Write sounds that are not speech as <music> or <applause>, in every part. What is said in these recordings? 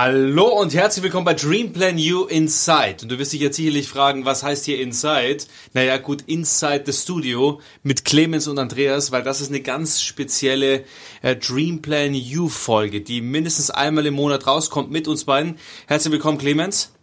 Hallo und herzlich willkommen bei Dreamplan You Inside. Und du wirst dich jetzt sicherlich fragen, was heißt hier Inside? Naja, gut, Inside the Studio mit Clemens und Andreas, weil das ist eine ganz spezielle äh, Dreamplan You Folge, die mindestens einmal im Monat rauskommt mit uns beiden. Herzlich willkommen, Clemens.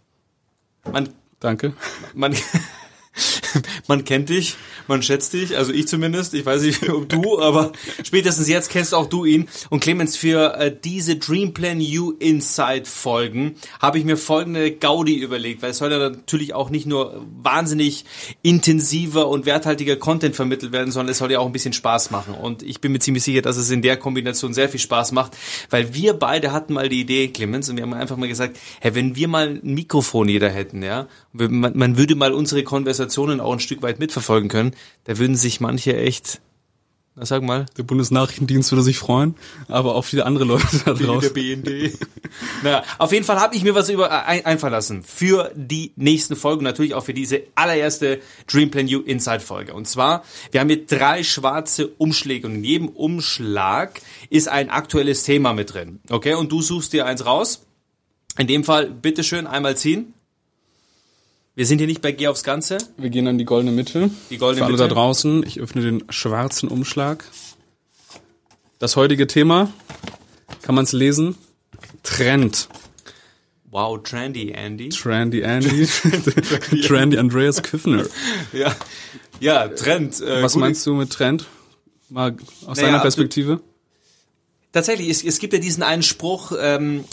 Man, Danke. Man, <laughs> <laughs> man kennt dich, man schätzt dich, also ich zumindest, ich weiß nicht, <laughs> ob du, aber spätestens jetzt kennst auch du ihn. Und Clemens, für äh, diese Dreamplan You Inside Folgen habe ich mir folgende Gaudi überlegt, weil es soll ja natürlich auch nicht nur wahnsinnig intensiver und werthaltiger Content vermittelt werden, sondern es soll ja auch ein bisschen Spaß machen. Und ich bin mir ziemlich sicher, dass es in der Kombination sehr viel Spaß macht, weil wir beide hatten mal die Idee, Clemens, und wir haben einfach mal gesagt, hey, wenn wir mal ein Mikrofon jeder hätten, ja, man, man würde mal unsere Konversationen auch ein Stück weit mitverfolgen können, da würden sich manche echt, na sag mal. Der Bundesnachrichtendienst würde sich freuen, aber auch viele andere Leute da draußen. Der BND. naja, auf jeden Fall habe ich mir was über äh, ein, einfallen lassen für die nächsten Folgen, natürlich auch für diese allererste Dreamplan You Inside Folge. Und zwar, wir haben hier drei schwarze Umschläge und in jedem Umschlag ist ein aktuelles Thema mit drin. Okay, und du suchst dir eins raus. In dem Fall, bitteschön, einmal ziehen. Wir sind hier nicht bei Geh aufs Ganze. Wir gehen an die goldene Mitte. Die goldene Für alle Mitte. da draußen, ich öffne den schwarzen Umschlag. Das heutige Thema, kann man es lesen? Trend. Wow, trendy Andy. Trendy Andy. <laughs> <laughs> trendy Andreas Küffner. Ja, ja Trend. Äh, Was meinst du mit Trend? Mal aus naja, deiner Perspektive? Tatsächlich, es, es gibt ja diesen einen Spruch, ähm,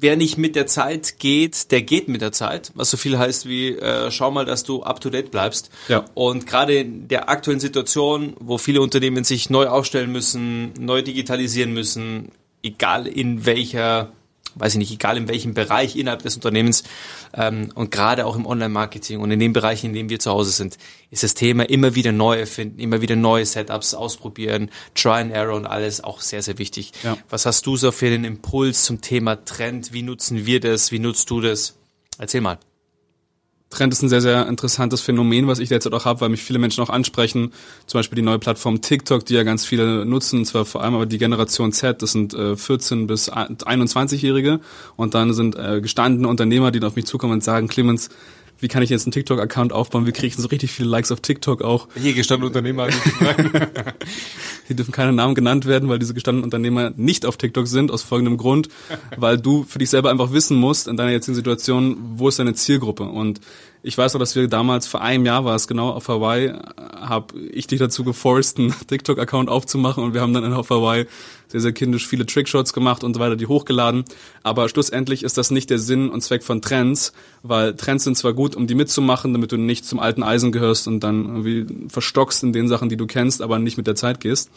wer nicht mit der Zeit geht, der geht mit der Zeit, was so viel heißt wie, äh, schau mal, dass du up-to-date bleibst. Ja. Und gerade in der aktuellen Situation, wo viele Unternehmen sich neu aufstellen müssen, neu digitalisieren müssen, egal in welcher weiß ich nicht, egal in welchem Bereich innerhalb des Unternehmens ähm, und gerade auch im Online-Marketing und in den Bereichen, in denen wir zu Hause sind, ist das Thema immer wieder neu erfinden, immer wieder neue Setups ausprobieren, Try and Error und alles auch sehr, sehr wichtig. Ja. Was hast du so für den Impuls zum Thema Trend? Wie nutzen wir das? Wie nutzt du das? Erzähl mal. Trend ist ein sehr, sehr interessantes Phänomen, was ich derzeit auch habe, weil mich viele Menschen auch ansprechen. Zum Beispiel die neue Plattform TikTok, die ja ganz viele nutzen, und zwar vor allem aber die Generation Z, das sind äh, 14 bis 21-Jährige. Und dann sind äh, gestandene Unternehmer, die auf mich zukommen und sagen, Clemens, wie kann ich jetzt einen TikTok-Account aufbauen? Wie kriege ich so richtig viele Likes auf TikTok auch? Hier gestandene Unternehmer. <laughs> Hier dürfen keine Namen genannt werden, weil diese gestandenen Unternehmer nicht auf TikTok sind, aus folgendem Grund, weil du für dich selber einfach wissen musst, in deiner jetzigen Situation, wo ist deine Zielgruppe? Und ich weiß auch, dass wir damals, vor einem Jahr war es genau, auf Hawaii, habe ich dich dazu geforst, <laughs> einen TikTok-Account aufzumachen und wir haben dann auf Hawaii sehr, sehr kindisch viele Trickshots gemacht und so weiter, die hochgeladen. Aber schlussendlich ist das nicht der Sinn und Zweck von Trends, weil Trends sind zwar gut, um die mitzumachen, damit du nicht zum alten Eisen gehörst und dann irgendwie verstockst in den Sachen, die du kennst, aber nicht mit der Zeit gehst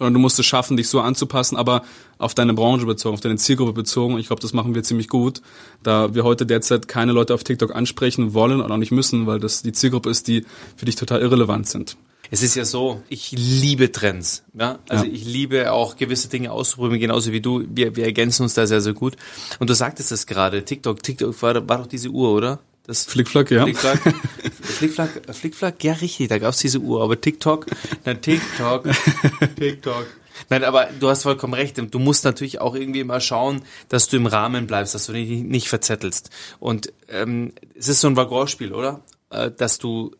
sondern du musst es schaffen, dich so anzupassen, aber auf deine Branche bezogen, auf deine Zielgruppe bezogen. Ich glaube, das machen wir ziemlich gut, da wir heute derzeit keine Leute auf TikTok ansprechen wollen und auch nicht müssen, weil das die Zielgruppe ist, die für dich total irrelevant sind. Es ist ja so, ich liebe Trends. Ja? Also ja. ich liebe auch gewisse Dinge auszuprobieren, genauso wie du. Wir, wir ergänzen uns da sehr, sehr gut. Und du sagtest es gerade, TikTok, TikTok war, war doch diese Uhr, oder? Das Flickflack, ja. Flickflack, <laughs> Flickflack, Flickflack, ja richtig, da gab's diese Uhr, aber TikTok, na TikTok, <laughs> TikTok. Nein, aber du hast vollkommen recht. Du musst natürlich auch irgendwie mal schauen, dass du im Rahmen bleibst, dass du dich nicht verzettelst. Und ähm, es ist so ein Waggonspiel, oder? Äh, dass du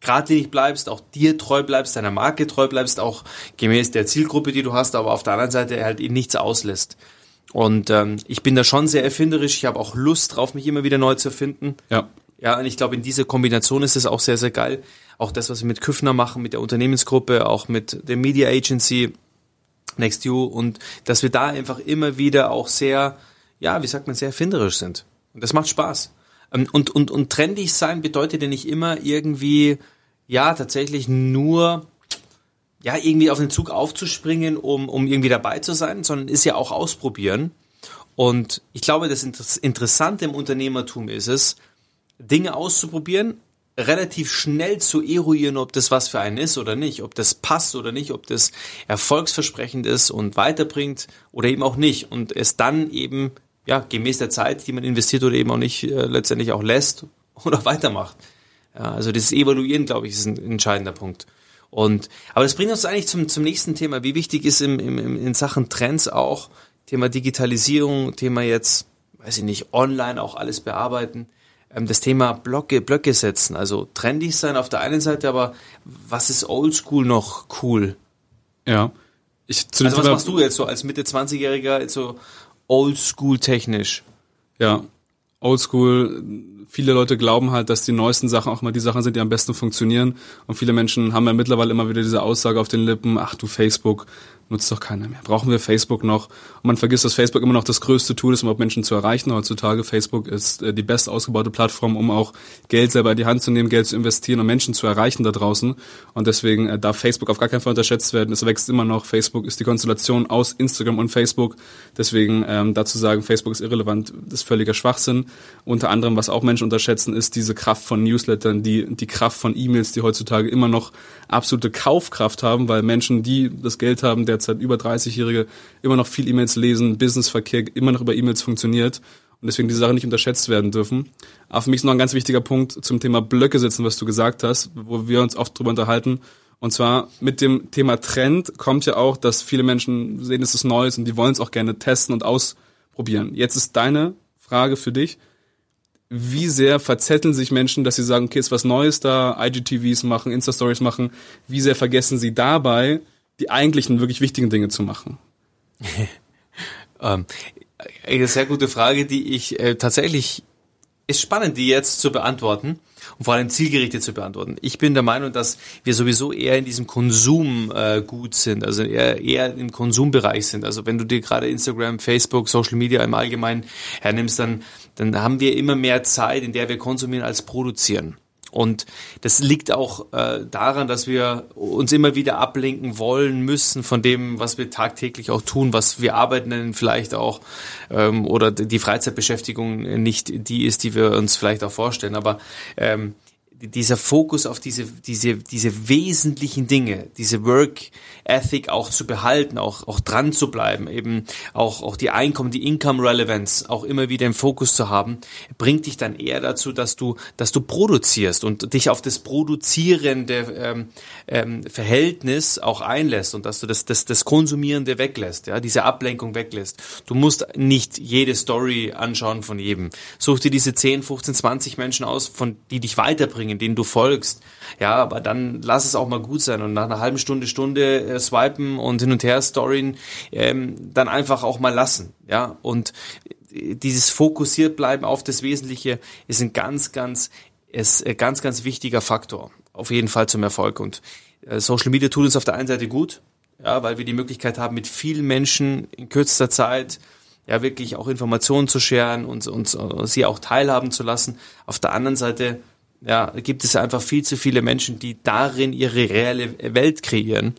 geradlinig bleibst, auch dir treu bleibst, deiner Marke treu bleibst, auch gemäß der Zielgruppe, die du hast, aber auf der anderen Seite halt eben nichts auslässt. Und ähm, ich bin da schon sehr erfinderisch. Ich habe auch Lust drauf, mich immer wieder neu zu erfinden. Ja. Ja, und ich glaube, in dieser Kombination ist es auch sehr, sehr geil. Auch das, was wir mit Küffner machen, mit der Unternehmensgruppe, auch mit der Media Agency Next You und dass wir da einfach immer wieder auch sehr, ja, wie sagt man, sehr erfinderisch sind. Und das macht Spaß. Ähm, und, und, und trendig sein bedeutet ja nicht immer irgendwie, ja, tatsächlich nur ja, irgendwie auf den Zug aufzuspringen, um, um irgendwie dabei zu sein, sondern ist ja auch ausprobieren. Und ich glaube, das Interessante im Unternehmertum ist es, Dinge auszuprobieren, relativ schnell zu eruieren, ob das was für einen ist oder nicht, ob das passt oder nicht, ob das erfolgsversprechend ist und weiterbringt oder eben auch nicht. Und es dann eben, ja, gemäß der Zeit, die man investiert oder eben auch nicht, äh, letztendlich auch lässt <laughs> oder weitermacht. Ja, also dieses Evaluieren, glaube ich, ist ein entscheidender Punkt. Und, aber das bringt uns eigentlich zum, zum nächsten Thema. Wie wichtig ist im, im, in Sachen Trends auch Thema Digitalisierung, Thema jetzt, weiß ich nicht, online auch alles bearbeiten. Ähm, das Thema Blöcke, Blöcke setzen, also trendig sein auf der einen Seite, aber was ist oldschool noch cool? Ja. Ich, zu also was machst du jetzt so als Mitte 20-Jähriger, so oldschool technisch? Ja, oldschool. Viele Leute glauben halt, dass die neuesten Sachen auch mal die Sachen sind, die am besten funktionieren. Und viele Menschen haben ja mittlerweile immer wieder diese Aussage auf den Lippen, ach du Facebook, nutzt doch keiner mehr. Brauchen wir Facebook noch? Und man vergisst, dass Facebook immer noch das größte Tool ist, um überhaupt Menschen zu erreichen. Heutzutage Facebook ist äh, die best ausgebaute Plattform, um auch Geld selber in die Hand zu nehmen, Geld zu investieren und Menschen zu erreichen da draußen. Und deswegen äh, darf Facebook auf gar keinen Fall unterschätzt werden. Es wächst immer noch. Facebook ist die Konstellation aus Instagram und Facebook. Deswegen ähm, dazu sagen, Facebook ist irrelevant, ist völliger Schwachsinn. Unter anderem, was auch Menschen unterschätzen, ist diese Kraft von Newslettern, die, die Kraft von E-Mails, die heutzutage immer noch absolute Kaufkraft haben, weil Menschen, die das Geld haben, derzeit über 30-Jährige, immer noch viel E-Mails lesen, Businessverkehr immer noch über E-Mails funktioniert und deswegen diese Sachen nicht unterschätzt werden dürfen. Aber für mich ist noch ein ganz wichtiger Punkt zum Thema Blöcke sitzen, was du gesagt hast, wo wir uns oft drüber unterhalten. Und zwar mit dem Thema Trend kommt ja auch, dass viele Menschen sehen, es ist Neues und die wollen es auch gerne testen und ausprobieren. Jetzt ist deine Frage für dich, wie sehr verzetteln sich Menschen, dass sie sagen, okay, ist was Neues da, IGTVs machen, Insta-Stories machen, wie sehr vergessen sie dabei, die eigentlichen, wirklich wichtigen Dinge zu machen? <laughs> ähm, eine sehr gute Frage, die ich äh, tatsächlich, ist spannend, die jetzt zu beantworten und vor allem zielgerichtet zu beantworten. Ich bin der Meinung, dass wir sowieso eher in diesem Konsum äh, gut sind, also eher, eher im Konsumbereich sind. Also wenn du dir gerade Instagram, Facebook, Social Media im Allgemeinen hernimmst, dann, dann haben wir immer mehr Zeit, in der wir konsumieren als produzieren. Und das liegt auch äh, daran, dass wir uns immer wieder ablenken wollen müssen von dem, was wir tagtäglich auch tun, was wir arbeiten vielleicht auch ähm, oder die Freizeitbeschäftigung nicht die ist, die wir uns vielleicht auch vorstellen. Aber ähm, dieser Fokus auf diese, diese, diese wesentlichen Dinge, diese Work Ethic auch zu behalten, auch, auch dran zu bleiben, eben auch, auch die Einkommen, die Income Relevance auch immer wieder im Fokus zu haben, bringt dich dann eher dazu, dass du, dass du produzierst und dich auf das produzierende ähm, ähm, Verhältnis auch einlässt und dass du das, das, das Konsumierende weglässt, ja, diese Ablenkung weglässt. Du musst nicht jede Story anschauen von jedem. Such dir diese 10, 15, 20 Menschen aus, von die dich weiterbringen, denen du folgst. Ja, aber dann lass es auch mal gut sein und nach einer halben Stunde, Stunde äh, swipen und hin und her storyen, ähm, dann einfach auch mal lassen. Ja, und dieses fokussiert bleiben auf das Wesentliche ist ein ganz, ganz, ist ein ganz, ganz wichtiger Faktor. Auf jeden Fall zum Erfolg. Und äh, Social Media tut uns auf der einen Seite gut, ja, weil wir die Möglichkeit haben, mit vielen Menschen in kürzester Zeit ja wirklich auch Informationen zu scheren und, und, und sie auch teilhaben zu lassen. Auf der anderen Seite ja, gibt es einfach viel zu viele Menschen, die darin ihre reelle Welt kreieren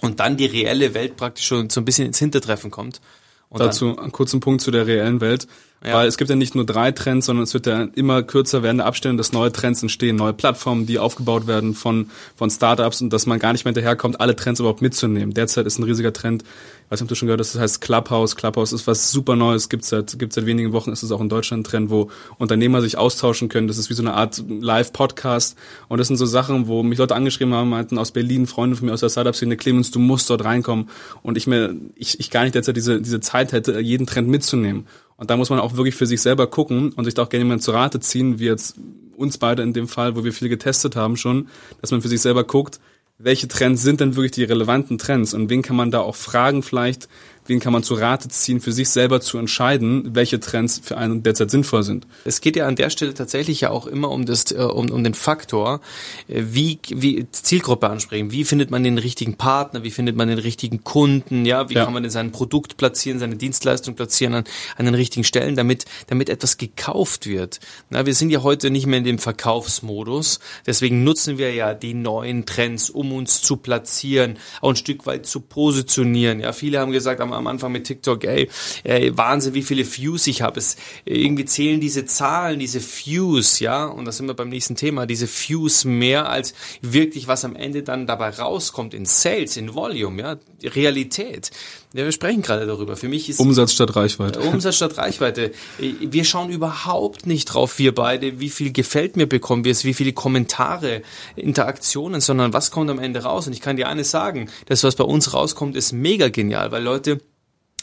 und dann die reelle Welt praktisch schon so ein bisschen ins Hintertreffen kommt. Und Dazu einen kurzen Punkt zu der reellen Welt. Ja. Weil es gibt ja nicht nur drei Trends, sondern es wird ja immer kürzer werdende Abstände, dass neue Trends entstehen, neue Plattformen, die aufgebaut werden von, von Startups und dass man gar nicht mehr hinterherkommt, alle Trends überhaupt mitzunehmen. Derzeit ist ein riesiger Trend, nicht, ob du schon gehört das heißt Clubhouse. Clubhouse ist was super Neues, gibt seit, gibt seit wenigen Wochen, ist es auch in Deutschland ein Trend, wo Unternehmer sich austauschen können. Das ist wie so eine Art Live-Podcast. Und das sind so Sachen, wo mich Leute angeschrieben haben, meinten aus Berlin, Freunde von mir aus der Startup-Szene, Clemens, du musst dort reinkommen. Und ich mir, ich, ich gar nicht derzeit diese, diese Zeit hätte, jeden Trend mitzunehmen. Und da muss man auch wirklich für sich selber gucken und sich da auch gerne jemand zu Rate ziehen, wie jetzt uns beide in dem Fall, wo wir viel getestet haben schon, dass man für sich selber guckt, welche Trends sind denn wirklich die relevanten Trends und wen kann man da auch fragen vielleicht, wen kann man zu Rate ziehen, für sich selber zu entscheiden, welche Trends für einen derzeit sinnvoll sind. Es geht ja an der Stelle tatsächlich ja auch immer um das, äh, um, um den Faktor, äh, wie, wie Zielgruppe ansprechen. Wie findet man den richtigen Partner? Wie findet man den richtigen Kunden? Ja, wie ja. kann man denn sein Produkt platzieren, seine Dienstleistung platzieren an, an den richtigen Stellen, damit, damit etwas gekauft wird? Na, wir sind ja heute nicht mehr in dem Verkaufsmodus. Deswegen nutzen wir ja die neuen Trends, um uns zu platzieren, auch ein Stück weit zu positionieren. Ja, viele haben gesagt, am am Anfang mit TikTok, ey, ey Wahnsinn, wie viele Views ich habe. Es irgendwie zählen diese Zahlen, diese Views, ja, und das sind wir beim nächsten Thema, diese Views mehr als wirklich was am Ende dann dabei rauskommt in Sales, in Volume, ja, Realität. Ja, wir sprechen gerade darüber. Für mich ist Umsatz statt Reichweite. <laughs> Umsatz statt Reichweite. Wir schauen überhaupt nicht drauf, wir beide, wie viel gefällt mir bekommen wir es, wie viele Kommentare, Interaktionen, sondern was kommt am Ende raus. Und ich kann dir eines sagen, das, was bei uns rauskommt, ist mega genial, weil Leute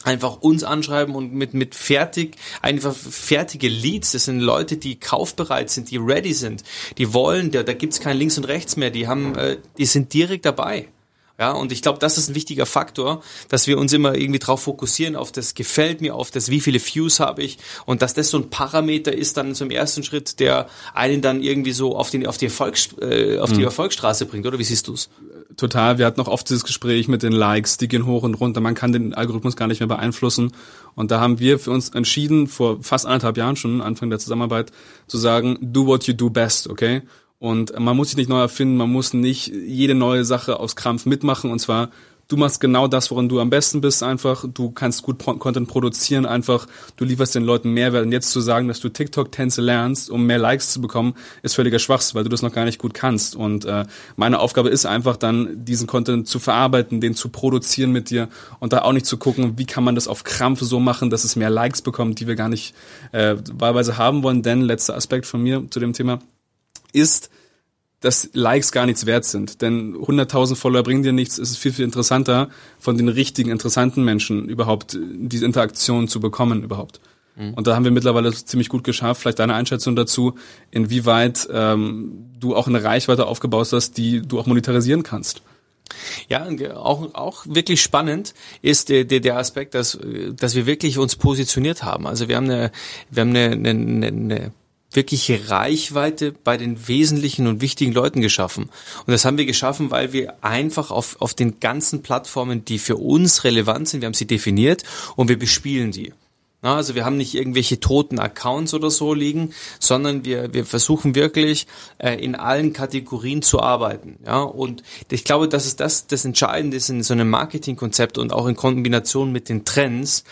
einfach uns anschreiben und mit mit fertig einfach fertige Leads das sind Leute die kaufbereit sind die ready sind die wollen da, da gibt's kein links und rechts mehr die haben äh, die sind direkt dabei ja, und ich glaube, das ist ein wichtiger Faktor, dass wir uns immer irgendwie drauf fokussieren, auf das gefällt mir, auf das wie viele Views habe ich und dass das so ein Parameter ist dann zum ersten Schritt, der einen dann irgendwie so auf, den, auf, die, Erfolgs, äh, auf die mhm. Erfolgsstraße bringt, oder wie siehst du's? Total, wir hatten auch oft dieses Gespräch mit den Likes, die gehen hoch und runter, man kann den Algorithmus gar nicht mehr beeinflussen und da haben wir für uns entschieden, vor fast anderthalb Jahren schon, Anfang der Zusammenarbeit, zu sagen, do what you do best, okay? Und man muss sich nicht neu erfinden, man muss nicht jede neue Sache aus Krampf mitmachen. Und zwar, du machst genau das, woran du am besten bist einfach. Du kannst gut Content produzieren einfach. Du lieferst den Leuten Mehrwert. Und jetzt zu sagen, dass du TikTok-Tänze lernst, um mehr Likes zu bekommen, ist völliger Schwachsinn, weil du das noch gar nicht gut kannst. Und äh, meine Aufgabe ist einfach dann, diesen Content zu verarbeiten, den zu produzieren mit dir und da auch nicht zu gucken, wie kann man das auf Krampf so machen, dass es mehr Likes bekommt, die wir gar nicht äh, wahlweise haben wollen. Denn letzter Aspekt von mir zu dem Thema ist, dass Likes gar nichts wert sind. Denn 100.000 Follower bringen dir nichts. Es ist viel, viel interessanter, von den richtigen, interessanten Menschen überhaupt diese Interaktion zu bekommen überhaupt. Mhm. Und da haben wir mittlerweile ziemlich gut geschafft. Vielleicht deine Einschätzung dazu, inwieweit ähm, du auch eine Reichweite aufgebaut hast, die du auch monetarisieren kannst. Ja, auch, auch wirklich spannend ist der, der, der Aspekt, dass, dass wir wirklich uns positioniert haben. Also wir haben eine, wir haben eine, eine, eine wirkliche Reichweite bei den wesentlichen und wichtigen Leuten geschaffen. Und das haben wir geschaffen, weil wir einfach auf, auf den ganzen Plattformen, die für uns relevant sind, wir haben sie definiert und wir bespielen die. Also wir haben nicht irgendwelche toten Accounts oder so liegen, sondern wir, wir versuchen wirklich äh, in allen Kategorien zu arbeiten. Ja, und ich glaube, dass es das das Entscheidende ist in so einem Marketingkonzept und auch in Kombination mit den Trends,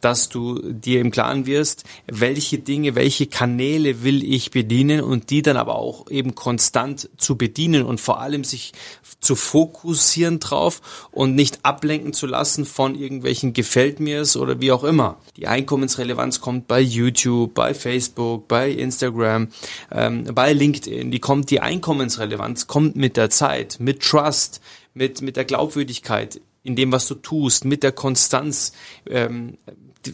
dass du dir im Klaren wirst, welche Dinge, welche Kanäle will ich bedienen und die dann aber auch eben konstant zu bedienen und vor allem sich zu fokussieren drauf und nicht ablenken zu lassen von irgendwelchen gefällt mir's oder wie auch immer. Die Einkommensrelevanz kommt bei YouTube, bei Facebook, bei Instagram, ähm, bei LinkedIn. Die kommt, die Einkommensrelevanz kommt mit der Zeit, mit Trust, mit, mit der Glaubwürdigkeit in dem, was du tust, mit der Konstanz, ähm,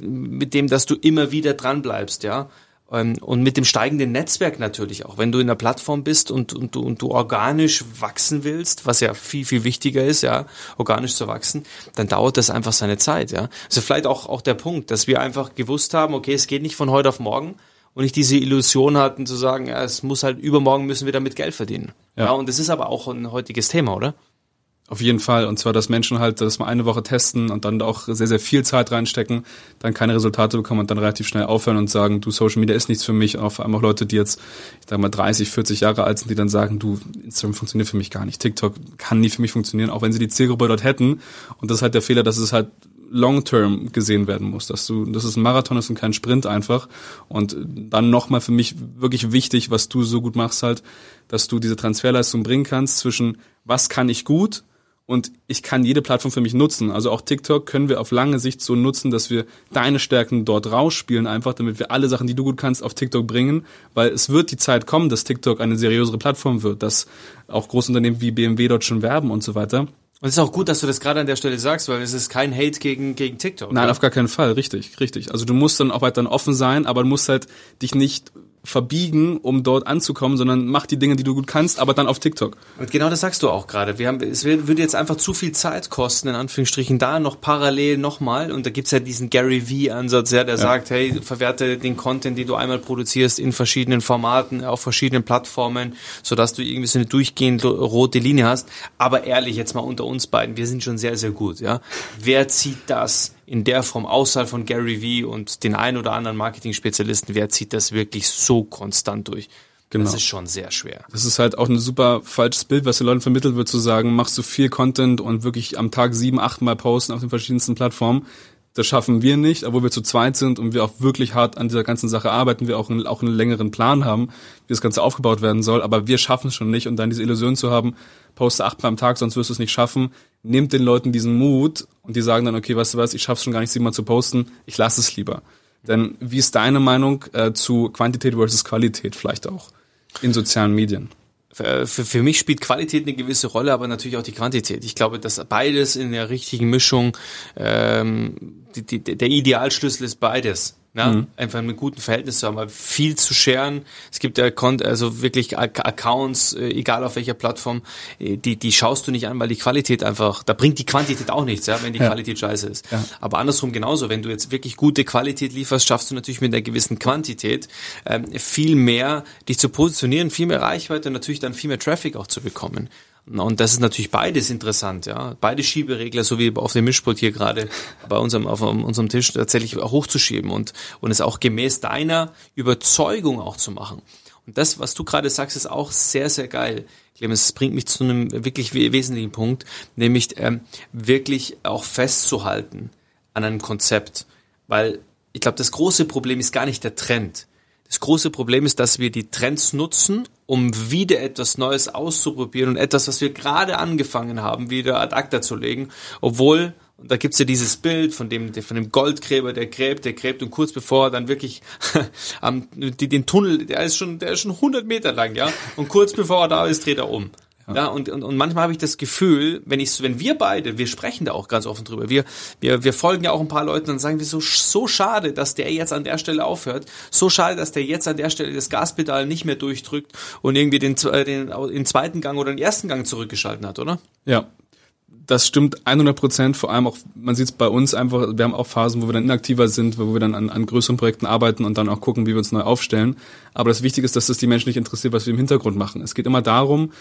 mit dem, dass du immer wieder dran bleibst, ja. Ähm, und mit dem steigenden Netzwerk natürlich auch. Wenn du in der Plattform bist und, und, du, und du organisch wachsen willst, was ja viel, viel wichtiger ist, ja, organisch zu wachsen, dann dauert das einfach seine Zeit, ja. Also vielleicht auch, auch der Punkt, dass wir einfach gewusst haben, okay, es geht nicht von heute auf morgen und nicht diese Illusion hatten zu sagen, ja, es muss halt übermorgen müssen wir damit Geld verdienen. Ja, ja und das ist aber auch ein heutiges Thema, oder? Auf jeden Fall. Und zwar, dass Menschen halt das mal eine Woche testen und dann auch sehr, sehr viel Zeit reinstecken, dann keine Resultate bekommen und dann relativ schnell aufhören und sagen, du, Social Media ist nichts für mich. Auch vor allem auch Leute, die jetzt, ich sag mal, 30, 40 Jahre alt sind, die dann sagen, du, Instagram funktioniert für mich gar nicht. TikTok kann nie für mich funktionieren, auch wenn sie die Zielgruppe dort hätten. Und das ist halt der Fehler, dass es halt long-term gesehen werden muss, dass du, das ist ein Marathon ist und kein Sprint einfach. Und dann nochmal für mich wirklich wichtig, was du so gut machst halt, dass du diese Transferleistung bringen kannst zwischen was kann ich gut und ich kann jede Plattform für mich nutzen. Also auch TikTok können wir auf lange Sicht so nutzen, dass wir deine Stärken dort rausspielen, einfach damit wir alle Sachen, die du gut kannst, auf TikTok bringen, weil es wird die Zeit kommen, dass TikTok eine seriösere Plattform wird, dass auch Großunternehmen wie BMW dort schon werben und so weiter. Und es ist auch gut, dass du das gerade an der Stelle sagst, weil es ist kein Hate gegen, gegen TikTok. Nein, oder? auf gar keinen Fall, richtig, richtig. Also du musst dann auch weiter offen sein, aber du musst halt dich nicht verbiegen, um dort anzukommen, sondern mach die Dinge, die du gut kannst, aber dann auf TikTok. Und genau das sagst du auch gerade. Wir haben, es würde jetzt einfach zu viel Zeit kosten, in Anführungsstrichen, da noch parallel nochmal. Und da gibt's ja diesen Gary V-Ansatz, ja, der ja. sagt, hey, verwerte den Content, den du einmal produzierst, in verschiedenen Formaten, auf verschiedenen Plattformen, sodass du irgendwie so eine durchgehend rote Linie hast. Aber ehrlich, jetzt mal unter uns beiden, wir sind schon sehr, sehr gut, ja. Wer zieht das in der Form außerhalb von Gary V und den ein oder anderen Marketing-Spezialisten, wer zieht das wirklich so konstant durch? Genau. Das ist schon sehr schwer. Das ist halt auch ein super falsches Bild, was den Leuten vermittelt wird, zu sagen, machst du viel Content und wirklich am Tag sieben, acht Mal posten auf den verschiedensten Plattformen. Das schaffen wir nicht, obwohl wir zu zweit sind und wir auch wirklich hart an dieser ganzen Sache arbeiten, wir auch einen, auch einen längeren Plan haben, wie das Ganze aufgebaut werden soll, aber wir schaffen es schon nicht und dann diese Illusion zu haben, poste achtmal am Tag, sonst wirst du es nicht schaffen, nimmt den Leuten diesen Mut und die sagen dann, okay, weißt du was, ich schaff's schon gar nicht siebenmal zu posten, ich lasse es lieber. Denn wie ist deine Meinung äh, zu Quantität versus Qualität vielleicht auch in sozialen Medien? für, für mich spielt Qualität eine gewisse Rolle, aber natürlich auch die Quantität. Ich glaube, dass beides in der richtigen Mischung, ähm, die, die, der Idealschlüssel ist beides. Ja, mhm. einfach einen guten Verhältnis zu haben, aber viel zu scheren. Es gibt ja also wirklich Accounts, äh, egal auf welcher Plattform, äh, die, die schaust du nicht an, weil die Qualität einfach, da bringt die Quantität auch nichts, ja, wenn die ja. Qualität scheiße ist. Ja. Aber andersrum genauso, wenn du jetzt wirklich gute Qualität lieferst, schaffst du natürlich mit einer gewissen Quantität ähm, viel mehr, dich zu positionieren, viel mehr Reichweite und natürlich dann viel mehr Traffic auch zu bekommen. Und das ist natürlich beides interessant, ja. Beide Schieberegler, so wie auf dem Mischpult hier gerade <laughs> bei unserem, auf unserem Tisch tatsächlich hochzuschieben und, und es auch gemäß deiner Überzeugung auch zu machen. Und das, was du gerade sagst, ist auch sehr, sehr geil. Clemens, es bringt mich zu einem wirklich wesentlichen Punkt, nämlich ähm, wirklich auch festzuhalten an einem Konzept. Weil ich glaube, das große Problem ist gar nicht der Trend. Das große Problem ist, dass wir die Trends nutzen, um wieder etwas Neues auszuprobieren und etwas, was wir gerade angefangen haben, wieder ad acta zu legen, obwohl und da gibt's ja dieses Bild von dem, von dem Goldgräber, der gräbt, der gräbt und kurz bevor er dann wirklich <laughs> am, den Tunnel, der ist schon, der ist schon 100 Meter lang, ja, und kurz bevor er da ist, dreht er um. Ja. ja, und, und, und manchmal habe ich das Gefühl, wenn ich, wenn wir beide, wir sprechen da auch ganz offen drüber, wir, wir, wir folgen ja auch ein paar Leuten und sagen wir so, so schade, dass der jetzt an der Stelle aufhört, so schade, dass der jetzt an der Stelle das Gaspedal nicht mehr durchdrückt und irgendwie den, den, den zweiten Gang oder den ersten Gang zurückgeschalten hat, oder? Ja, das stimmt 100 Prozent. Vor allem auch, man sieht es bei uns einfach, wir haben auch Phasen, wo wir dann inaktiver sind, wo wir dann an, an größeren Projekten arbeiten und dann auch gucken, wie wir uns neu aufstellen. Aber das Wichtige ist, dass das die Menschen nicht interessiert, was wir im Hintergrund machen. Es geht immer darum,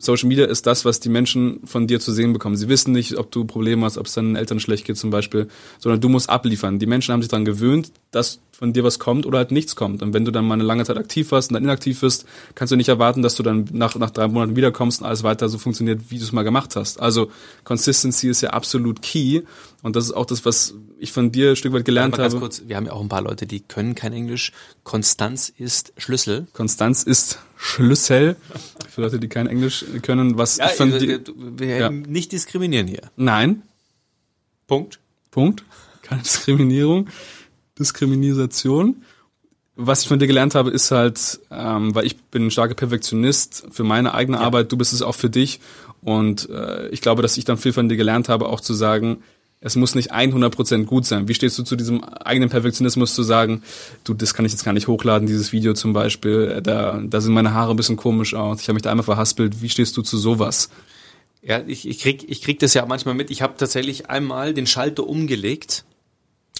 Social Media ist das, was die Menschen von dir zu sehen bekommen. Sie wissen nicht, ob du Probleme hast, ob es deinen Eltern schlecht geht zum Beispiel, sondern du musst abliefern. Die Menschen haben sich daran gewöhnt, dass von dir was kommt oder halt nichts kommt. Und wenn du dann mal eine lange Zeit aktiv warst und dann inaktiv bist, kannst du nicht erwarten, dass du dann nach, nach drei Monaten wiederkommst und alles weiter so funktioniert, wie du es mal gemacht hast. Also Consistency ist ja absolut key. Und das ist auch das, was ich von dir ein Stück weit gelernt habe. Kurz, wir haben ja auch ein paar Leute, die können kein Englisch. Konstanz ist Schlüssel. Konstanz ist Schlüssel. Für Leute, die kein Englisch können, was ja, von also, dir, wir ja. nicht diskriminieren hier. Nein. Punkt. Punkt. Keine Diskriminierung. Diskriminisation. Was ich von dir gelernt habe, ist halt, ähm, weil ich bin ein starker Perfektionist für meine eigene ja. Arbeit, du bist es auch für dich. Und äh, ich glaube, dass ich dann viel von dir gelernt habe, auch zu sagen, es muss nicht 100% gut sein. Wie stehst du zu diesem eigenen Perfektionismus zu sagen, du, das kann ich jetzt gar nicht hochladen, dieses Video zum Beispiel, da, da sind meine Haare ein bisschen komisch aus, ich habe mich da einmal verhaspelt. Wie stehst du zu sowas? Ja, ich, ich, krieg, ich krieg das ja manchmal mit. Ich habe tatsächlich einmal den Schalter umgelegt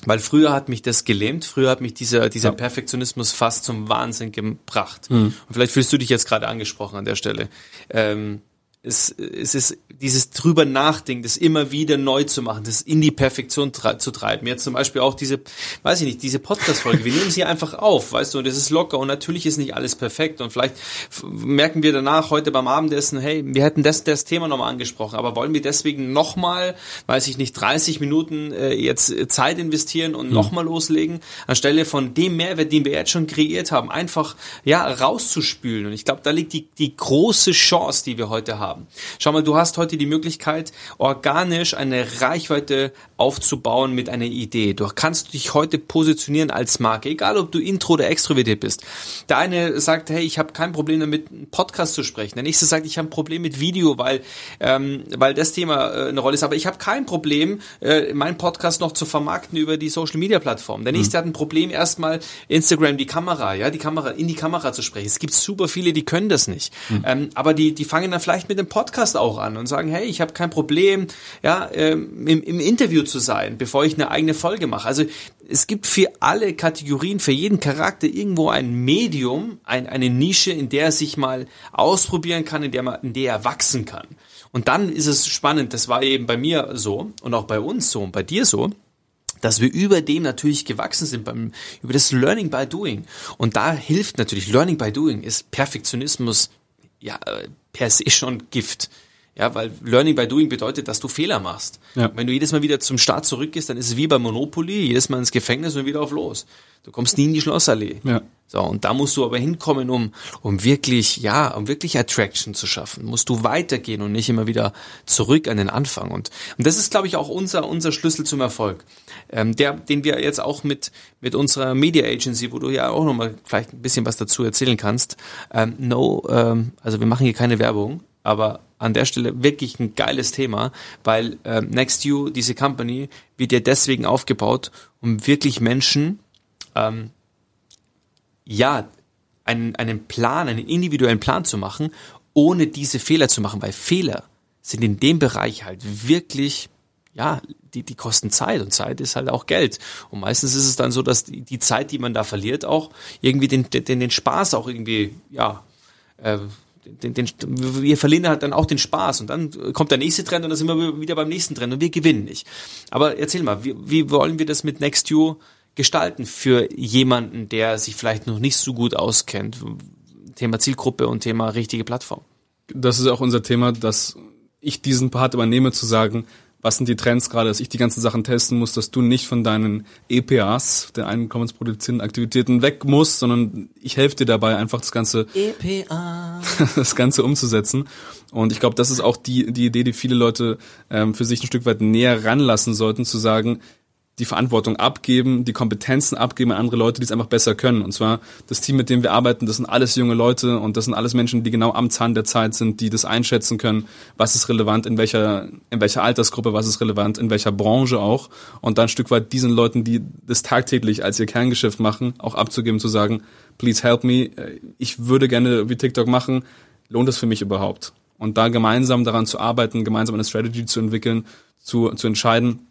weil früher hat mich das gelähmt, früher hat mich dieser, dieser ja. Perfektionismus fast zum Wahnsinn gebracht. Mhm. Und vielleicht fühlst du dich jetzt gerade angesprochen an der Stelle. Ähm, es, es ist dieses drüber nachdenken, das immer wieder neu zu machen, das in die Perfektion zu treiben. Jetzt zum Beispiel auch diese, weiß ich nicht, diese Podcast-Folge. Wir nehmen sie einfach auf, weißt du, und das ist locker und natürlich ist nicht alles perfekt und vielleicht merken wir danach heute beim Abendessen, hey, wir hätten das, das Thema nochmal angesprochen, aber wollen wir deswegen nochmal, weiß ich nicht, 30 Minuten äh, jetzt Zeit investieren und mhm. nochmal loslegen, anstelle von dem Mehrwert, den wir jetzt schon kreiert haben, einfach, ja, rauszuspülen. Und ich glaube, da liegt die, die große Chance, die wir heute haben haben. Schau mal, du hast heute die Möglichkeit, organisch eine Reichweite aufzubauen mit einer Idee. Du kannst dich heute positionieren als Marke, egal ob du intro oder extrovertiert bist. Der eine sagt, hey, ich habe kein Problem damit, einen Podcast zu sprechen. Der nächste sagt, ich habe ein Problem mit Video, weil, ähm, weil das Thema äh, eine Rolle ist. Aber ich habe kein Problem, äh, meinen Podcast noch zu vermarkten über die Social-Media-Plattform. Der nächste mhm. hat ein Problem, erstmal Instagram, die Kamera, ja, die Kamera, in die Kamera zu sprechen. Es gibt super viele, die können das nicht. Mhm. Ähm, aber die, die fangen dann vielleicht mit dem Podcast auch an und sagen, hey, ich habe kein Problem, ja, ähm, im, im Interview zu sein, bevor ich eine eigene Folge mache. Also es gibt für alle Kategorien, für jeden Charakter irgendwo ein Medium, ein, eine Nische, in der er sich mal ausprobieren kann, in der, man, in der er wachsen kann. Und dann ist es spannend, das war eben bei mir so und auch bei uns so und bei dir so, dass wir über dem natürlich gewachsen sind, beim, über das Learning by Doing. Und da hilft natürlich, Learning by Doing ist Perfektionismus ja, äh, per se schon Gift. Ja, weil Learning by Doing bedeutet, dass du Fehler machst. Ja. Wenn du jedes Mal wieder zum Start zurückgehst, dann ist es wie bei Monopoly, jedes Mal ins Gefängnis und wieder auf los. Du kommst nie in die Schlossallee. Ja. So, und da musst du aber hinkommen, um, um wirklich, ja, um wirklich Attraction zu schaffen. Musst du weitergehen und nicht immer wieder zurück an den Anfang. Und, und das ist, glaube ich, auch unser, unser Schlüssel zum Erfolg. Ähm, der, den wir jetzt auch mit, mit unserer Media Agency, wo du ja auch nochmal vielleicht ein bisschen was dazu erzählen kannst. Ähm, no, ähm, also wir machen hier keine Werbung, aber an der Stelle wirklich ein geiles Thema, weil ähm, Next You, diese Company, wird ja deswegen aufgebaut, um wirklich Menschen, ähm, ja, einen, einen Plan, einen individuellen Plan zu machen, ohne diese Fehler zu machen, weil Fehler sind in dem Bereich halt wirklich, ja, die, die kosten Zeit und Zeit ist halt auch Geld. Und meistens ist es dann so, dass die, die Zeit, die man da verliert, auch irgendwie den, den, den Spaß auch irgendwie, ja, äh, den, den, wir verlieren halt dann auch den Spaß und dann kommt der nächste Trend und dann sind wir wieder beim nächsten Trend und wir gewinnen nicht. Aber erzähl mal, wie, wie wollen wir das mit Next You gestalten für jemanden, der sich vielleicht noch nicht so gut auskennt? Thema Zielgruppe und Thema richtige Plattform. Das ist auch unser Thema, dass ich diesen Part übernehme, zu sagen, was sind die Trends gerade, dass ich die ganzen Sachen testen muss, dass du nicht von deinen EPAs, den einkommensproduzierenden Aktivitäten, weg musst, sondern ich helfe dir dabei, einfach das Ganze, EPA. <laughs> das Ganze umzusetzen. Und ich glaube, das ist auch die, die Idee, die viele Leute ähm, für sich ein Stück weit näher ranlassen sollten, zu sagen, die Verantwortung abgeben, die Kompetenzen abgeben an andere Leute, die es einfach besser können. Und zwar das Team, mit dem wir arbeiten, das sind alles junge Leute und das sind alles Menschen, die genau am Zahn der Zeit sind, die das einschätzen können, was ist relevant, in welcher, in welcher Altersgruppe, was ist relevant, in welcher Branche auch. Und dann ein Stück weit diesen Leuten, die das tagtäglich als ihr Kerngeschäft machen, auch abzugeben, zu sagen, please help me, ich würde gerne wie TikTok machen, lohnt es für mich überhaupt? Und da gemeinsam daran zu arbeiten, gemeinsam eine Strategy zu entwickeln, zu, zu entscheiden,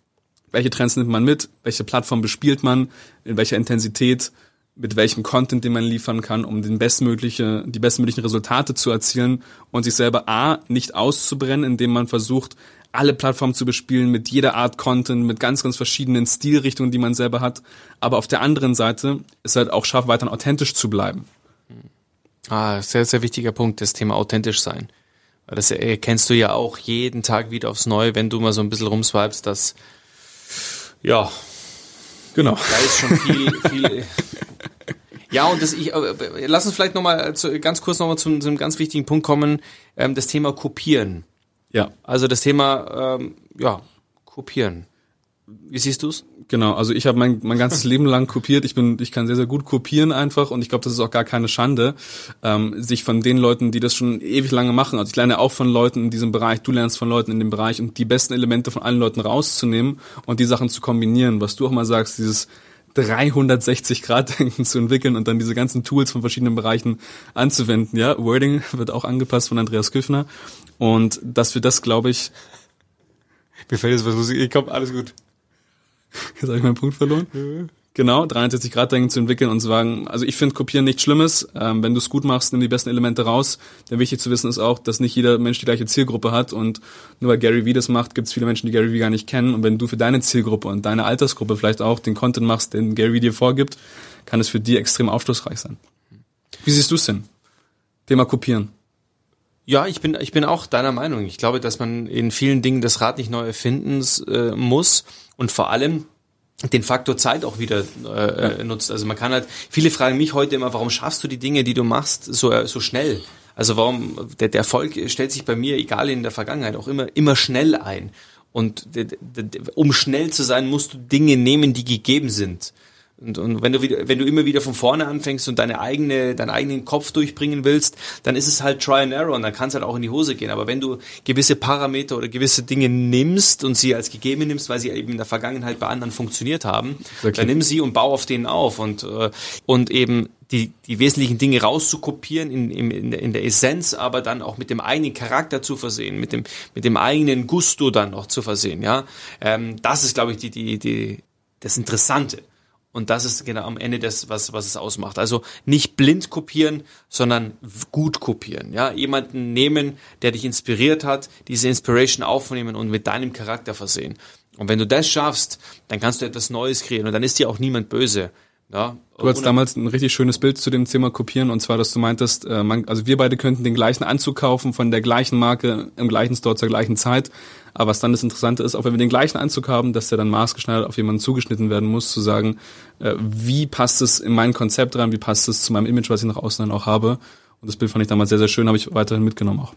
welche Trends nimmt man mit, welche Plattform bespielt man, in welcher Intensität, mit welchem Content, den man liefern kann, um den bestmögliche, die bestmöglichen Resultate zu erzielen und sich selber A, nicht auszubrennen, indem man versucht, alle Plattformen zu bespielen mit jeder Art Content, mit ganz, ganz verschiedenen Stilrichtungen, die man selber hat. Aber auf der anderen Seite ist halt auch schafft, weiterhin authentisch zu bleiben. Ah, sehr, sehr wichtiger Punkt, das Thema authentisch sein. Das erkennst du ja auch jeden Tag wieder aufs Neue, wenn du mal so ein bisschen rumswipest, dass ja, genau. Da ist schon viel, viel. <laughs> ja, und das ich äh, lass uns vielleicht noch mal zu, ganz kurz noch mal zu, zu einem ganz wichtigen Punkt kommen, ähm, das Thema Kopieren. Ja. Also das Thema ähm, ja, Kopieren. Wie siehst du's? Genau, also ich habe mein, mein ganzes Leben lang kopiert. Ich bin, ich kann sehr, sehr gut kopieren einfach und ich glaube, das ist auch gar keine Schande, ähm, sich von den Leuten, die das schon ewig lange machen. Also ich lerne auch von Leuten in diesem Bereich, du lernst von Leuten in dem Bereich und die besten Elemente von allen Leuten rauszunehmen und die Sachen zu kombinieren. Was du auch mal sagst, dieses 360-Grad-Denken <laughs> zu entwickeln und dann diese ganzen Tools von verschiedenen Bereichen anzuwenden. Ja, Wording <laughs> wird auch angepasst von Andreas Küffner und dass wir das, glaube ich, mir fällt jetzt was Musik, ich komm, alles gut. <laughs> Jetzt habe ich meinen Punkt verloren. Genau, 63 Grad Denken zu entwickeln und zu sagen, also ich finde Kopieren nichts Schlimmes. Ähm, wenn du es gut machst, nimm die besten Elemente raus. Denn wichtig zu wissen ist auch, dass nicht jeder Mensch die gleiche Zielgruppe hat und nur weil Gary Vee das macht, gibt es viele Menschen, die Gary Vee gar nicht kennen. Und wenn du für deine Zielgruppe und deine Altersgruppe vielleicht auch den Content machst, den Gary Vee dir vorgibt, kann es für die extrem aufschlussreich sein. Wie siehst du es denn? Thema Kopieren. Ja, ich bin, ich bin auch deiner Meinung. Ich glaube, dass man in vielen Dingen das Rad nicht neu erfinden äh, muss und vor allem den Faktor Zeit auch wieder äh, ja. nutzt. Also man kann halt, viele fragen mich heute immer, warum schaffst du die Dinge, die du machst, so, äh, so schnell? Also warum, der, der Erfolg stellt sich bei mir, egal in der Vergangenheit, auch immer, immer schnell ein. Und um schnell zu sein, musst du Dinge nehmen, die gegeben sind. Und, und wenn du wieder, wenn du immer wieder von vorne anfängst und deine eigene, deinen eigenen Kopf durchbringen willst, dann ist es halt Try and Error und dann kann es halt auch in die Hose gehen. Aber wenn du gewisse Parameter oder gewisse Dinge nimmst und sie als gegeben nimmst, weil sie eben in der Vergangenheit bei anderen funktioniert haben, okay. dann nimm sie und bau auf denen auf und äh, und eben die, die wesentlichen Dinge rauszukopieren in, in, in, der, in der Essenz, aber dann auch mit dem eigenen Charakter zu versehen, mit dem, mit dem eigenen Gusto dann noch zu versehen, ja. Ähm, das ist, glaube ich, die, die, die, das Interessante. Und das ist genau am Ende das, was, was es ausmacht. Also nicht blind kopieren, sondern gut kopieren. Ja, jemanden nehmen, der dich inspiriert hat, diese Inspiration aufnehmen und mit deinem Charakter versehen. Und wenn du das schaffst, dann kannst du etwas Neues kreieren und dann ist dir auch niemand böse. Ja, Du hattest damals ein richtig schönes Bild zu dem Thema kopieren und zwar, dass du meintest, äh, man, also wir beide könnten den gleichen Anzug kaufen von der gleichen Marke im gleichen Store zur gleichen Zeit. Aber was dann das Interessante ist, auch wenn wir den gleichen Anzug haben, dass der dann maßgeschneidert auf jemanden zugeschnitten werden muss, zu sagen, äh, wie passt es in mein Konzept rein, wie passt es zu meinem Image, was ich nach außen dann auch habe. Und das Bild fand ich damals sehr, sehr schön, habe ich weiterhin mitgenommen auch.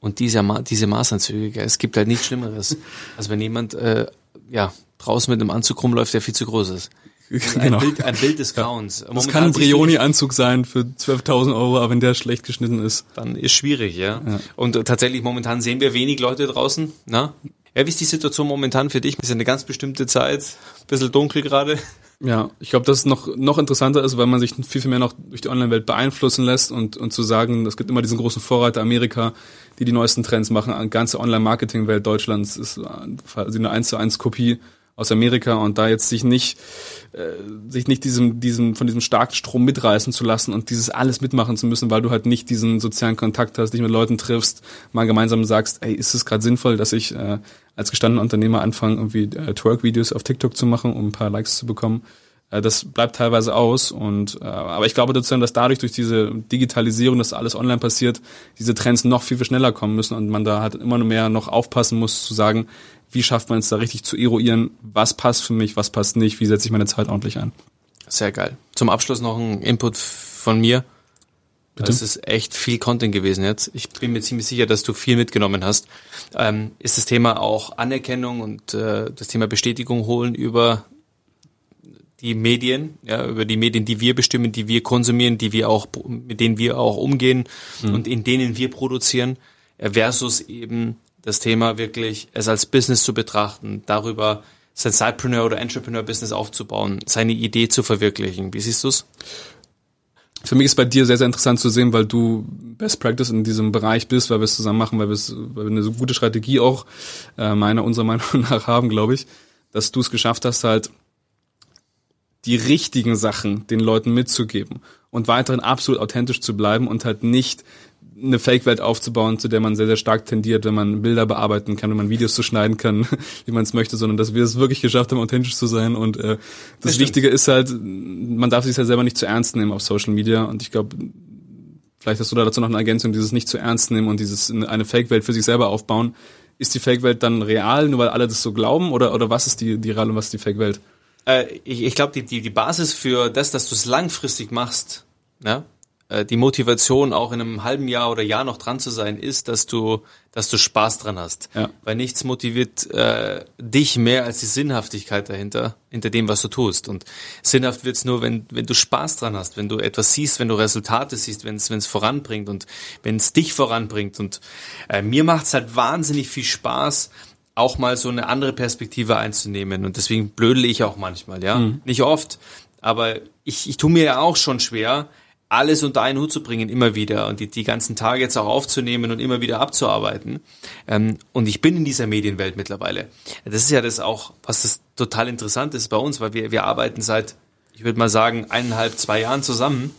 Und diese, Ma diese Maßanzüge, gell? es gibt halt nichts Schlimmeres, <laughs> als wenn jemand äh, ja draußen mit einem Anzug rumläuft, der viel zu groß ist. Ein, genau. Bild, ein Bild des <laughs> Grauens. Ja. Das kann ein Brioni-Anzug sein für 12.000 Euro, aber wenn der schlecht geschnitten ist. Dann ist schwierig, ja. ja. Und äh, tatsächlich momentan sehen wir wenig Leute draußen. Na? Ja, wie ist die Situation momentan für dich? Ist ja eine ganz bestimmte Zeit, bisschen dunkel gerade. Ja, ich glaube, dass es noch, noch interessanter ist, weil man sich viel, viel mehr noch durch die Online-Welt beeinflussen lässt und, und zu sagen, es gibt immer diesen großen Vorreiter Amerika, die die neuesten Trends machen. Die ganze Online-Marketing-Welt Deutschlands ist eine 1 zu 1 Kopie aus Amerika und da jetzt sich nicht äh, sich nicht diesem diesem von diesem starken Strom mitreißen zu lassen und dieses alles mitmachen zu müssen, weil du halt nicht diesen sozialen Kontakt hast, dich mit Leuten triffst, mal gemeinsam sagst, ey, ist es gerade sinnvoll, dass ich äh, als gestandener Unternehmer anfange irgendwie äh, Twerk-Videos auf TikTok zu machen, um ein paar Likes zu bekommen. Äh, das bleibt teilweise aus und äh, aber ich glaube sozusagen, dass dadurch durch diese Digitalisierung, dass alles online passiert, diese Trends noch viel viel schneller kommen müssen und man da halt immer mehr noch aufpassen muss zu sagen, wie schafft man es da richtig zu eruieren, was passt für mich, was passt nicht, wie setze ich meine Zeit ordentlich ein. Sehr geil. Zum Abschluss noch ein Input von mir. Bitte? Das ist echt viel Content gewesen jetzt. Ich bin mir ziemlich sicher, dass du viel mitgenommen hast. Ähm, ist das Thema auch Anerkennung und äh, das Thema Bestätigung holen über die Medien, ja, über die Medien, die wir bestimmen, die wir konsumieren, die wir auch, mit denen wir auch umgehen mhm. und in denen wir produzieren, versus eben das Thema wirklich es als Business zu betrachten, darüber sein Sidepreneur oder Entrepreneur-Business aufzubauen, seine Idee zu verwirklichen. Wie siehst du's? Für mich ist bei dir sehr, sehr interessant zu sehen, weil du Best Practice in diesem Bereich bist, weil wir es zusammen machen, weil, weil wir eine so gute Strategie auch äh, meiner, unserer <laughs> Meinung nach haben, glaube ich, dass du es geschafft hast, halt die richtigen Sachen den Leuten mitzugeben und weiterhin absolut authentisch zu bleiben und halt nicht eine Fake-Welt aufzubauen, zu der man sehr, sehr stark tendiert, wenn man Bilder bearbeiten kann, wenn man Videos zu schneiden kann, <laughs> wie man es möchte, sondern dass wir es wirklich geschafft haben, authentisch zu sein. Und äh, das, das Wichtige ist halt, man darf sich ja selber nicht zu ernst nehmen auf Social Media. Und ich glaube, vielleicht hast du da dazu noch eine Ergänzung, dieses nicht zu ernst nehmen und dieses eine Fake-Welt für sich selber aufbauen. Ist die Fake-Welt dann real, nur weil alle das so glauben? Oder, oder was ist die, die real und was ist die Fake-Welt? Äh, ich ich glaube, die, die, die Basis für das, dass du es langfristig machst, ja, äh, die Motivation auch in einem halben Jahr oder Jahr noch dran zu sein, ist, dass du, dass du Spaß dran hast. Ja. Weil nichts motiviert äh, dich mehr als die Sinnhaftigkeit dahinter, hinter dem, was du tust. Und sinnhaft wird's nur, wenn, wenn du Spaß dran hast, wenn du etwas siehst, wenn du Resultate siehst, wenn es es voranbringt und wenn es dich voranbringt. Und äh, mir macht's halt wahnsinnig viel Spaß, auch mal so eine andere Perspektive einzunehmen. Und deswegen blödel ich auch manchmal, ja. Mhm. Nicht oft, aber ich, ich tue mir ja auch schon schwer, alles unter einen Hut zu bringen, immer wieder und die, die ganzen Tage jetzt auch aufzunehmen und immer wieder abzuarbeiten. Ähm, und ich bin in dieser Medienwelt mittlerweile. Das ist ja das auch, was das total interessant ist bei uns, weil wir, wir arbeiten seit, ich würde mal sagen, eineinhalb, zwei Jahren zusammen.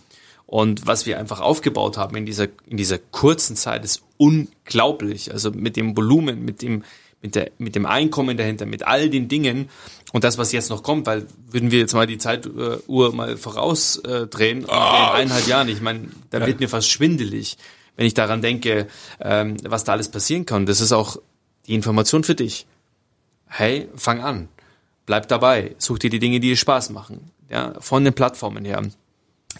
Und was wir einfach aufgebaut haben in dieser, in dieser kurzen Zeit ist unglaublich. Also mit dem Volumen, mit dem, mit, der, mit dem Einkommen dahinter, mit all den Dingen und das, was jetzt noch kommt, weil würden wir jetzt mal die Zeituhr mal vorausdrehen, äh, oh. in eineinhalb Jahren, ich meine, da ja. wird mir fast schwindelig, wenn ich daran denke, ähm, was da alles passieren kann. Das ist auch die Information für dich. Hey, fang an. Bleib dabei. Such dir die Dinge, die dir Spaß machen. Ja, von den Plattformen her.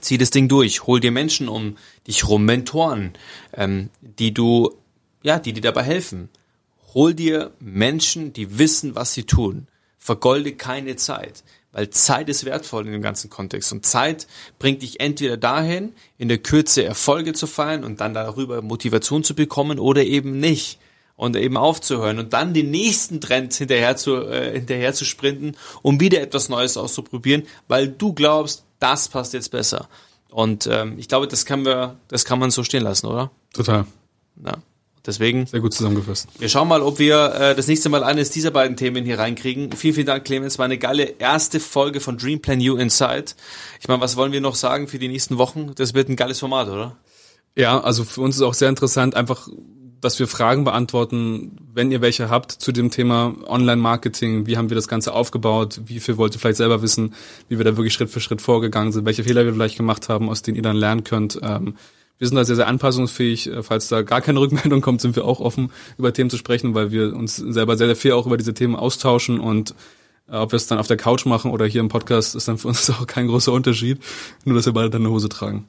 Zieh das Ding durch. Hol dir Menschen um dich rum, Mentoren, ähm, die du, ja, die dir dabei helfen. Hol dir Menschen, die wissen, was sie tun. Vergolde keine Zeit, weil Zeit ist wertvoll in dem ganzen Kontext. Und Zeit bringt dich entweder dahin, in der Kürze Erfolge zu feiern und dann darüber Motivation zu bekommen oder eben nicht. Und eben aufzuhören und dann den nächsten Trend hinterher zu, äh, hinterher zu sprinten, um wieder etwas Neues auszuprobieren, weil du glaubst, das passt jetzt besser. Und ähm, ich glaube, das kann wir, das kann man so stehen lassen, oder? Total. Ja. Deswegen. Sehr gut zusammengefasst. Wir schauen mal, ob wir äh, das nächste Mal eines dieser beiden Themen hier reinkriegen. Vielen, vielen Dank, Clemens. War eine geile erste Folge von Dream Plan You Inside. Ich meine, was wollen wir noch sagen für die nächsten Wochen? Das wird ein geiles Format, oder? Ja, also für uns ist auch sehr interessant, einfach dass wir Fragen beantworten, wenn ihr welche habt zu dem Thema Online-Marketing, wie haben wir das Ganze aufgebaut, wie viel wollt ihr vielleicht selber wissen, wie wir da wirklich Schritt für Schritt vorgegangen sind, welche Fehler wir vielleicht gemacht haben, aus denen ihr dann lernen könnt. Ähm, wir sind da sehr, sehr anpassungsfähig. Äh, falls da gar keine <laughs> Rückmeldung kommt, sind wir auch offen, über Themen zu sprechen, weil wir uns selber sehr, sehr viel auch über diese Themen austauschen und äh, ob wir es dann auf der Couch machen oder hier im Podcast, ist dann für uns <laughs> auch kein großer Unterschied. Nur, dass wir beide dann eine Hose tragen.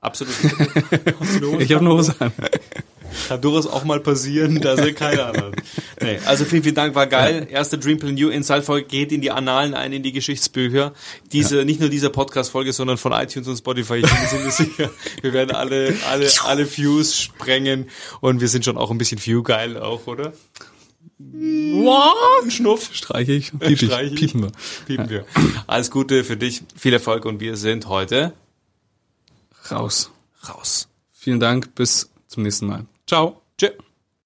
Absolut. <laughs> ich habe eine Hose an. Kann durchaus auch mal passieren, da sind keine <laughs> anderen. Nee, also vielen, vielen Dank, war geil. Erste Dreample New Inside Folge geht in die Annalen ein, in die Geschichtsbücher. Diese, ja. nicht nur diese Podcast Folge, sondern von iTunes und Spotify. Ich bin mir sicher, <laughs> wir werden alle, alle, alle Views sprengen und wir sind schon auch ein bisschen View geil auch, oder? What? Schnuff. Streiche ich. Piep ich. Streich ich. Piepen wir. Piepen wir. Alles Gute für dich, viel Erfolg und wir sind heute raus. Raus. Vielen Dank, bis zum nächsten Mal. Ciao. Tschüss.